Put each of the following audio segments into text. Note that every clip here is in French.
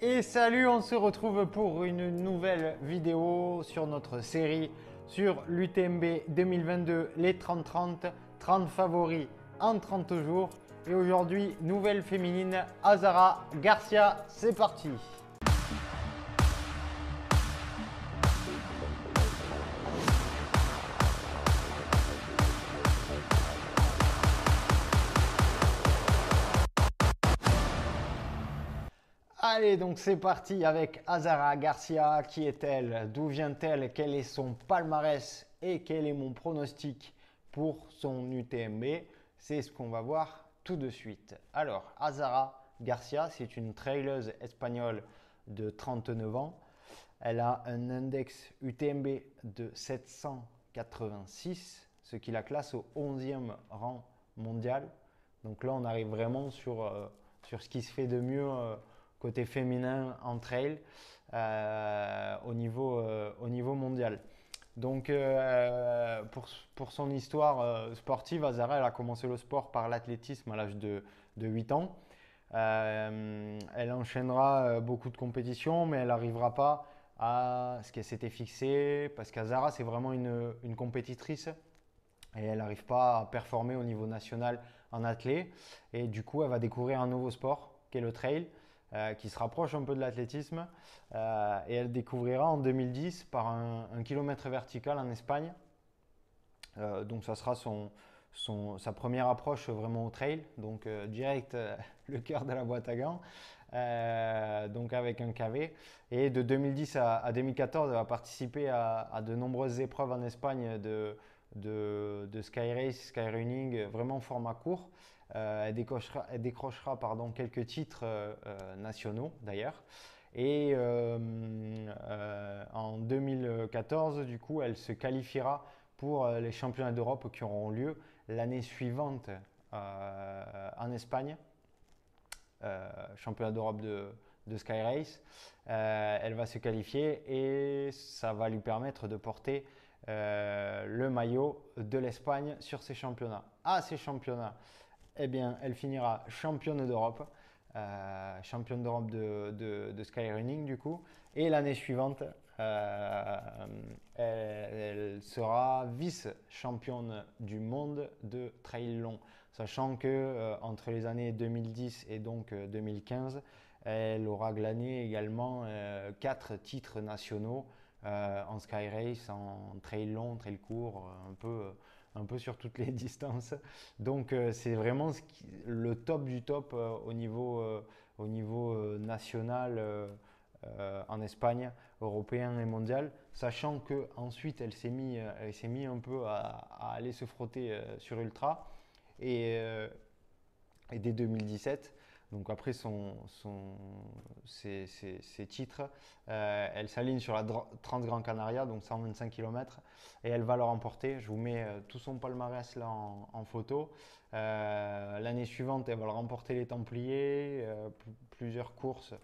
Et salut, on se retrouve pour une nouvelle vidéo sur notre série sur l'UTMB 2022, les 30-30, 30 favoris en 30 jours. Et aujourd'hui, nouvelle féminine, Azara Garcia, c'est parti Allez, donc c'est parti avec Azara Garcia. Qui est-elle D'où vient-elle Quel est son palmarès Et quel est mon pronostic pour son UTMB C'est ce qu'on va voir tout de suite. Alors, Azara Garcia, c'est une traileuse espagnole de 39 ans. Elle a un index UTMB de 786, ce qui la classe au 11e rang mondial. Donc là, on arrive vraiment sur, euh, sur ce qui se fait de mieux. Euh, côté féminin en trail euh, au, niveau, euh, au niveau mondial. Donc, euh, pour, pour, son histoire sportive, Azara, elle a commencé le sport par l'athlétisme à l'âge de, de, 8 ans. elle enchaînera beaucoup de compétitions, mais elle n'arrivera pas à ce qu'elle s'était fixé, parce qu'Azara, c'est vraiment une, une, compétitrice et elle n'arrive pas à performer au niveau national en athlée. Et du coup, elle va découvrir un nouveau sport, qui est le trail. Euh, qui se rapproche un peu de l'athlétisme. Euh, et elle découvrira en 2010 par un, kilomètre vertical en Espagne. Euh, donc ça sera son, sa première approche vraiment au trail. Donc direct le cœur de la boîte à gants. donc avec un KV. Et de 2010 à, 2014, elle va participer à, à, de nombreuses épreuves en Espagne de, de, de sky race, sky running, vraiment format court. Euh, elle décrochera, elle décrochera pardon, quelques titres euh, euh, nationaux d'ailleurs. Et en 2014, du coup, elle se qualifiera pour les championnats d'Europe qui auront lieu l'année suivante en Espagne. championnat d'Europe de, Sky Race. elle va se qualifier et ça va lui permettre de porter le maillot de l'Espagne sur ces championnats. À ces championnats, eh bien, elle finira championne d'Europe, euh, championne d'Europe de, skyrunning du coup. Et l'année suivante, euh, elle, sera vice-championne du monde de trail long, sachant que euh, entre les années 2010 et donc 2015, elle aura glané également quatre titres nationaux en sky race, en trail long, trail court, un peu un peu sur toutes les distances. Donc euh, c'est vraiment le top du top euh, au niveau, euh, national en Espagne, européen et mondial, sachant que ensuite elle s'est mis, elle s'est mis un peu à, aller se frotter sur ultra et dès 2017 donc après son, ses, titres, euh, elle s'aligne sur la Transgran Canaria, donc 125 km, et elle va le remporter. Je vous mets euh, tout son palmarès là en, photo. Euh, l'année suivante, elle va le remporter les Templiers, plusieurs courses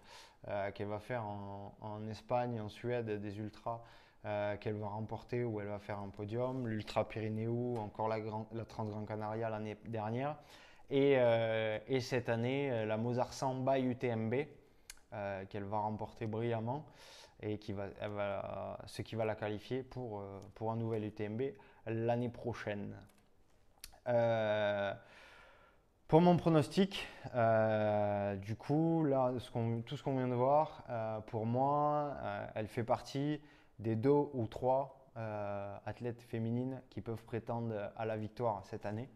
qu'elle va faire en, Espagne, en Suède, des ultras. qu'elle va remporter ou elle va faire un podium, l'Ultra Pyrénéo, encore la, la Transgran Canaria l'année dernière. Euh, et, cette année, euh, la Mozart Samba UTMB, euh, qu'elle va remporter brillamment et qui va, ce qui va la qualifier pour, pour un nouvel UTMB l'année prochaine. pour mon pronostic, du coup, là, tout ce qu'on vient de voir, pour moi, elle fait partie des deux ou trois euh, athlètes féminines qui peuvent prétendre à la victoire cette année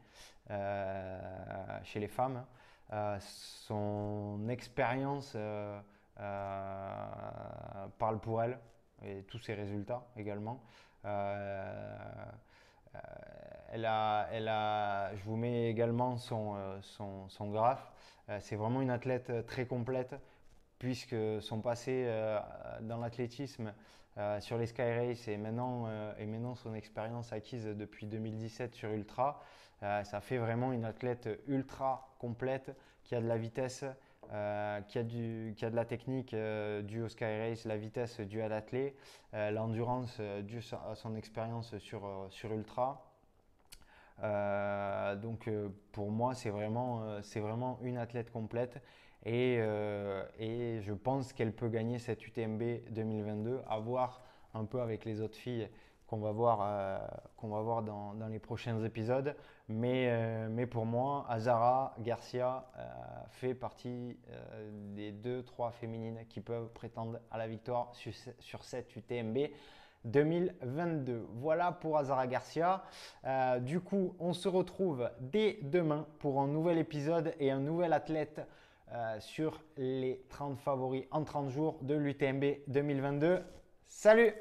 euh, chez les femmes. Euh, son expérience parle pour elle et tous ses résultats également. elle a, elle a, je vous mets également son, son, son graphe. c'est vraiment une athlète très complète puisque son passé dans l'athlétisme euh, sur les Sky Race et maintenant, euh, son expérience acquise depuis 2017 sur Ultra, euh, ça fait vraiment une athlète ultra complète qui a de la vitesse, qui, a du, qui a de la technique due au Sky Race, la vitesse due à l'athlète, l'endurance due à son expérience sur, sur Ultra. Donc pour moi, c'est vraiment, c'est vraiment une athlète complète. Et, et je pense qu'elle peut gagner cette UTMB 2022, à voir un peu avec les autres filles qu'on va voir, euh, qu'on va voir dans, dans, les prochains épisodes. Mais, euh, mais pour moi, Azara Garcia euh, fait partie des deux, trois féminines qui peuvent prétendre à la victoire sur, sur cette UTMB. 2022. Voilà pour Azara Garcia. du coup, on se retrouve dès demain pour un nouvel épisode et un nouvel athlète sur les 30 favoris en 30 jours de l'UTMB 2022. Salut